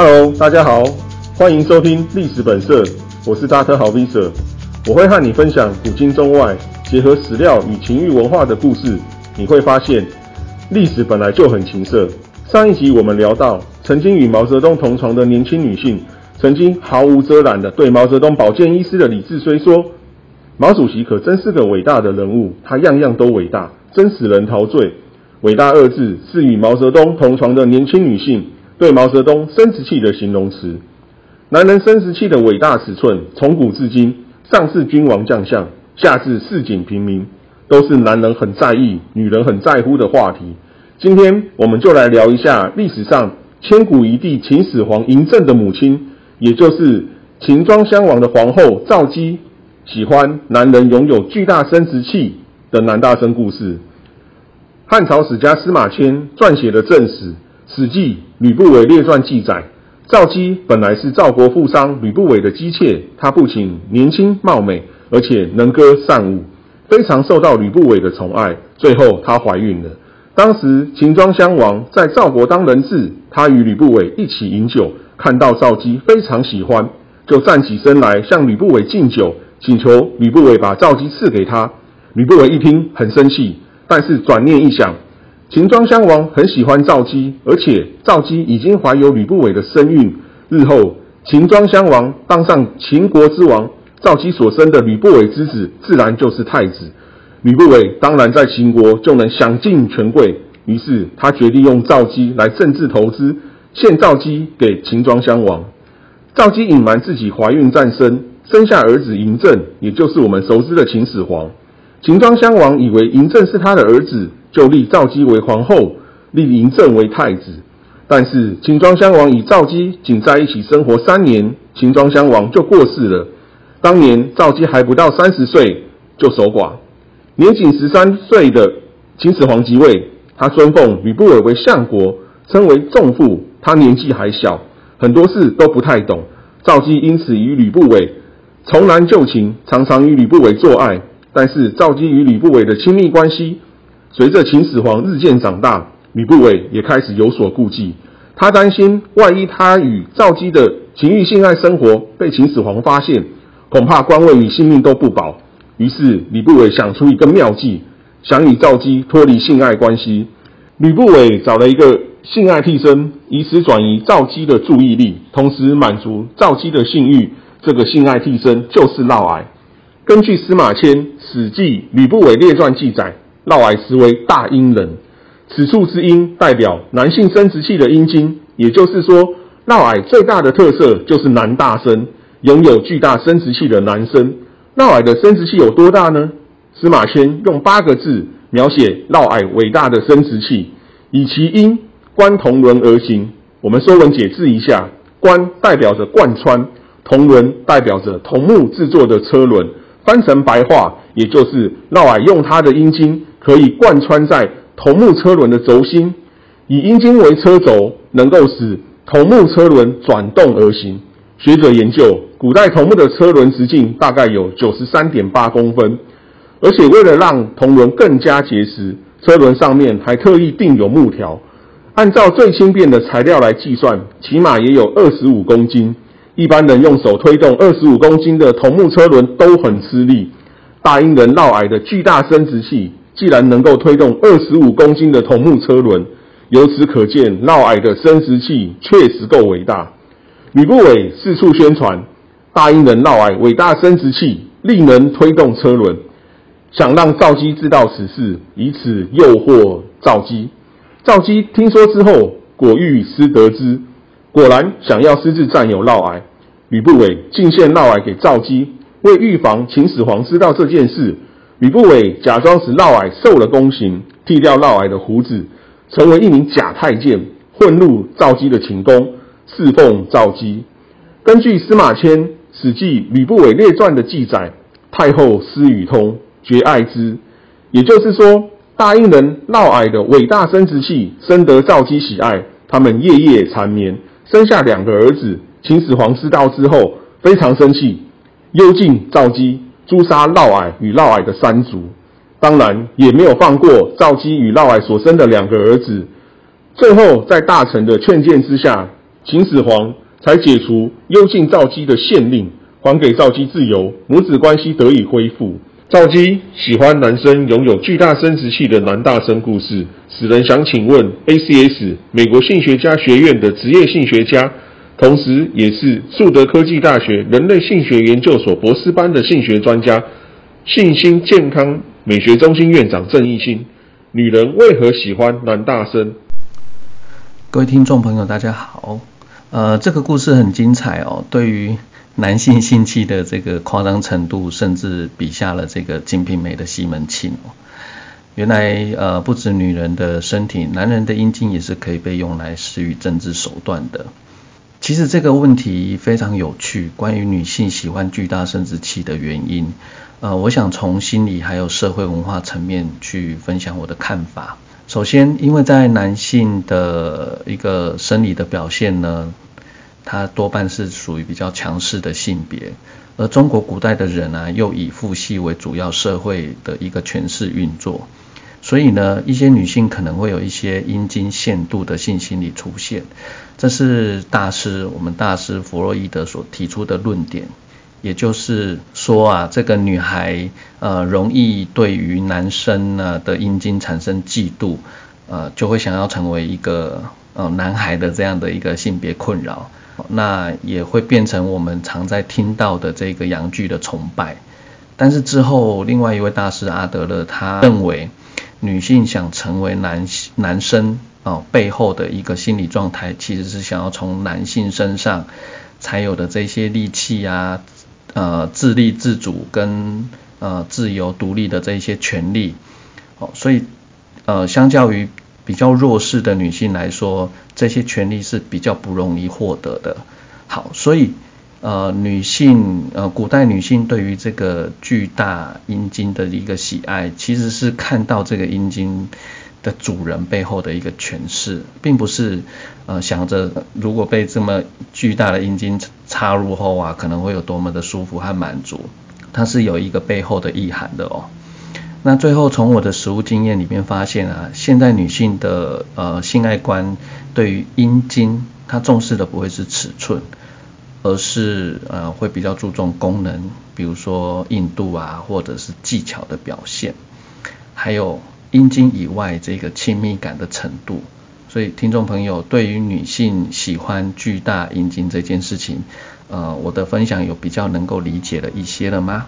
Hello，大家好，欢迎收听历史本色，我是大特豪 Visa，我会和你分享古今中外结合史料与情欲文化的故事。你会发现，历史本来就很情色。上一集我们聊到，曾经与毛泽东同床的年轻女性，曾经毫无遮拦的对毛泽东保健医师的李志虽说：“毛主席可真是个伟大的人物，他样样都伟大，真使人陶醉。”伟大二字是与毛泽东同床的年轻女性对毛泽东生殖器的形容词。男人生殖器的伟大尺寸，从古至今，上至君王将相，下至市井平民，都是男人很在意、女人很在乎的话题。今天我们就来聊一下历史上千古一帝秦始皇嬴政的母亲，也就是秦庄襄王的皇后赵姬，喜欢男人拥有巨大生殖器的男大生故事。汉朝史家司马迁撰写的正史《史记·吕不韦列传》记载，赵姬本来是赵国富商吕不韦的姬妾，她不仅年轻貌美，而且能歌善舞，非常受到吕不韦的宠爱。最后她怀孕了。当时秦庄襄王在赵国当人质，他与吕不韦一起饮酒，看到赵姬非常喜欢，就站起身来向吕不韦敬酒，请求吕不韦把赵姬赐给他。吕不韦一听很生气。但是转念一想，秦庄襄王很喜欢赵姬，而且赵姬已经怀有吕不韦的身孕，日后秦庄襄王当上秦国之王，赵姬所生的吕不韦之子自然就是太子。吕不韦当然在秦国就能享尽权贵，于是他决定用赵姬来政治投资，献赵姬给秦庄襄王。赵姬隐瞒自己怀孕战生，生下儿子嬴政，也就是我们熟知的秦始皇。秦庄襄王以为嬴政是他的儿子，就立赵姬为皇后，立嬴政为太子。但是秦庄襄王与赵姬仅在一起生活三年，秦庄襄王就过世了。当年赵姬还不到三十岁就守寡，年仅十三岁的秦始皇即位，他尊奉吕不韦为相国，称为仲父。他年纪还小，很多事都不太懂。赵姬因此与吕不韦重男旧情，常常与吕不韦做爱。但是赵姬与吕不韦的亲密关系，随着秦始皇日渐长大，吕不韦也开始有所顾忌。他担心，万一他与赵姬的情欲性爱生活被秦始皇发现，恐怕官位与性命都不保。于是吕不韦想出一个妙计，想与赵姬脱离性爱关系。吕不韦找了一个性爱替身，以此转移赵姬的注意力，同时满足赵姬的性欲。这个性爱替身就是嫪毐。根据司马迁《史记·吕不韦列传》记载，嫪毐实为大阴人。此处之阴代表男性生殖器的阴茎，也就是说，嫪毐最大的特色就是男大生，拥有巨大生殖器的男生。嫪毐的生殖器有多大呢？司马迁用八个字描写嫪毐伟大的生殖器：以其阴观铜轮而行。我们说文解字一下，贯代表着贯穿，铜轮代表着铜木制作的车轮。翻成白话，也就是嫪毐用他的阴茎可以贯穿在铜木车轮的轴心，以阴茎为车轴，能够使铜木车轮转动而行。学者研究，古代铜木的车轮直径大概有九十三点八公分，而且为了让铜轮更加结实，车轮上面还特意钉有木条。按照最轻便的材料来计算，起码也有二十五公斤。一般人用手推动二十五公斤的铜木车轮都很吃力，大英人嫪毐的巨大生殖器既然能够推动二十五公斤的桐木车轮，由此可见嫪毐的生殖器确实够伟大。吕不韦四处宣传大英人嫪毐伟大生殖器力能推动车轮，想让赵姬知道此事，以此诱惑赵姬。赵姬听说之后，果欲失得之。果然想要私自占有嫪毐，吕不韦进献嫪毐给赵姬，为预防秦始皇知道这件事，吕不韦假装使嫪毐受了宫刑，剃掉嫪毐的胡子，成为一名假太监，混入赵姬的寝宫，侍奉赵姬。根据司马迁《史记·吕不韦列传》的记载，太后司与通，绝爱之，也就是说，大英人嫪毐的伟大生殖器深得赵姬喜爱，他们夜夜缠绵。生下两个儿子，秦始皇知道之后非常生气，幽禁赵姬，诛杀嫪毐与嫪毐的三族，当然也没有放过赵姬与嫪毐所生的两个儿子。最后在大臣的劝谏之下，秦始皇才解除幽禁赵姬的县令，还给赵姬自由，母子关系得以恢复。赵姬喜欢男生拥有巨大生殖器的男大生故事，使人想请问 ACS 美国性学家学院的职业性学家，同时也是树德科技大学人类性学研究所博士班的性学专家，性心健康美学中心院长郑义兴，女人为何喜欢男大生？各位听众朋友，大家好。呃，这个故事很精彩哦，对于。男性性器的这个夸张程度，甚至比下了这个《金瓶梅》的西门庆哦。原来呃，不止女人的身体，男人的阴茎也是可以被用来施予政治手段的。其实这个问题非常有趣，关于女性喜欢巨大生殖器的原因，呃，我想从心理还有社会文化层面去分享我的看法。首先，因为在男性的一个生理的表现呢。它多半是属于比较强势的性别，而中国古代的人呢，又以父系为主要社会的一个权势运作，所以呢，一些女性可能会有一些阴茎限度的性心理出现，这是大师我们大师弗洛伊德所提出的论点，也就是说啊，这个女孩呃容易对于男生呢的阴茎产生嫉妒，呃就会想要成为一个呃男孩的这样的一个性别困扰。那也会变成我们常在听到的这个阳具的崇拜，但是之后另外一位大师阿德勒他认为，女性想成为男男生哦背后的一个心理状态，其实是想要从男性身上才有的这些力气啊，呃自立自主跟呃自由独立的这些权利，哦所以呃相较于。比较弱势的女性来说，这些权利是比较不容易获得的。好，所以呃，女性呃，古代女性对于这个巨大阴茎的一个喜爱，其实是看到这个阴茎的主人背后的一个诠释，并不是呃想着如果被这么巨大的阴茎插入后啊，可能会有多么的舒服和满足，它是有一个背后的意涵的哦。那最后从我的实物经验里面发现啊，现代女性的呃性爱观对于阴茎，她重视的不会是尺寸，而是呃会比较注重功能，比如说硬度啊，或者是技巧的表现，还有阴茎以外这个亲密感的程度。所以听众朋友对于女性喜欢巨大阴茎这件事情，呃我的分享有比较能够理解了一些了吗？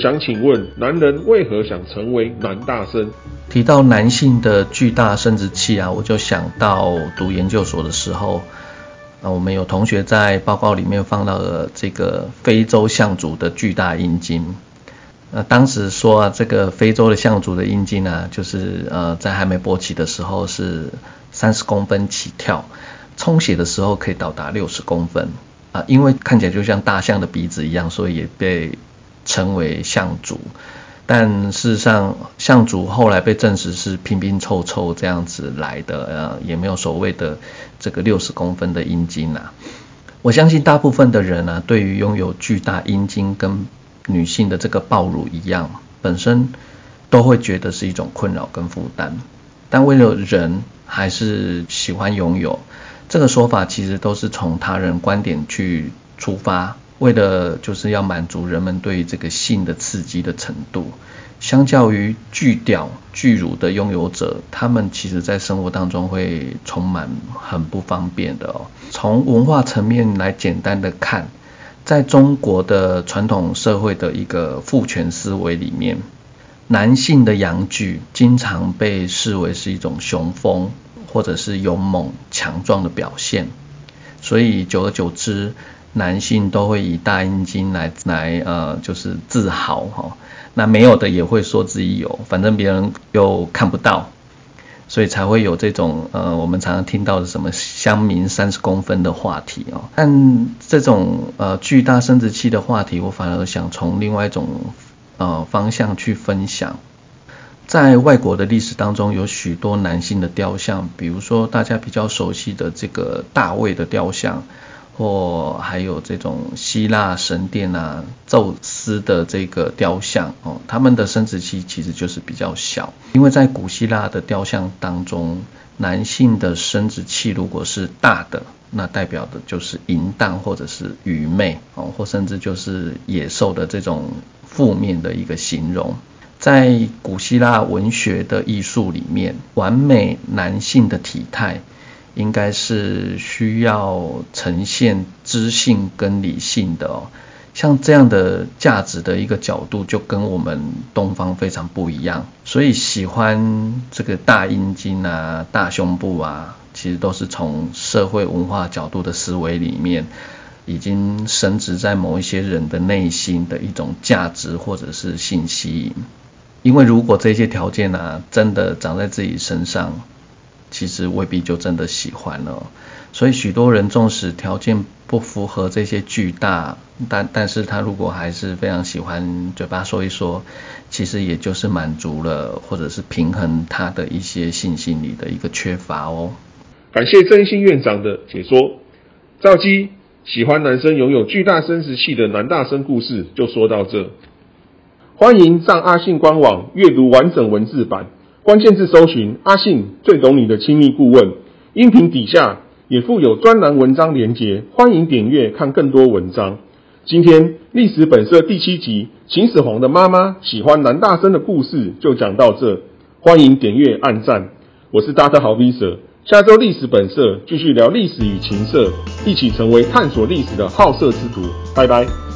想请问，男人为何想成为男大生？提到男性的巨大生殖器啊，我就想到读研究所的时候，啊，我们有同学在报告里面放到了这个非洲象族的巨大阴茎。那当时说啊，这个非洲的象族的阴茎呢，就是呃，在还没勃起的时候是三十公分起跳，充血的时候可以到达六十公分啊，因为看起来就像大象的鼻子一样，所以也被。称为象族，但事实上象主后来被证实是拼拼凑凑这样子来的，呃，也没有所谓的这个六十公分的阴茎啊。我相信大部分的人呢，对于拥有巨大阴茎跟女性的这个暴乳一样，本身都会觉得是一种困扰跟负担。但为了人还是喜欢拥有，这个说法其实都是从他人观点去出发。为了就是要满足人们对这个性的刺激的程度，相较于巨屌巨乳的拥有者，他们其实在生活当中会充满很不方便的哦。从文化层面来简单的看，在中国的传统社会的一个父权思维里面，男性的阳具经常被视为是一种雄风或者是勇猛强壮的表现，所以久而久之。男性都会以大阴茎来来呃，就是自豪哈。那没有的也会说自己有，反正别人又看不到，所以才会有这种呃，我们常常听到的什么乡民三十公分的话题哦。但这种呃巨大生殖器的话题，我反而想从另外一种呃方向去分享。在外国的历史当中，有许多男性的雕像，比如说大家比较熟悉的这个大卫的雕像。或还有这种希腊神殿啊，宙斯的这个雕像哦，他们的生殖器其实就是比较小，因为在古希腊的雕像当中，男性的生殖器如果是大的，那代表的就是淫荡或者是愚昧哦，或甚至就是野兽的这种负面的一个形容。在古希腊文学的艺术里面，完美男性的体态。应该是需要呈现知性跟理性的哦，像这样的价值的一个角度，就跟我们东方非常不一样。所以喜欢这个大阴茎啊、大胸部啊，其实都是从社会文化角度的思维里面，已经升值在某一些人的内心的一种价值或者是信息。因为如果这些条件呢，真的长在自己身上。其实未必就真的喜欢了，所以许多人纵使条件不符合这些巨大，但但是他如果还是非常喜欢，嘴巴说一说，其实也就是满足了，或者是平衡他的一些性心理的一个缺乏哦。感谢真心院长的解说。赵基喜欢男生拥有巨大生殖器的男大生故事就说到这，欢迎上阿信官网阅读完整文字版。关键字搜寻阿信最懂你的亲密顾问，音频底下也附有专栏文章连结，欢迎点阅看更多文章。今天历史本色第七集，秦始皇的妈妈喜欢男大生的故事就讲到这，欢迎点阅按赞。我是大特豪 V 舍，下周历史本色继续聊历史与情色，一起成为探索历史的好色之徒。拜拜。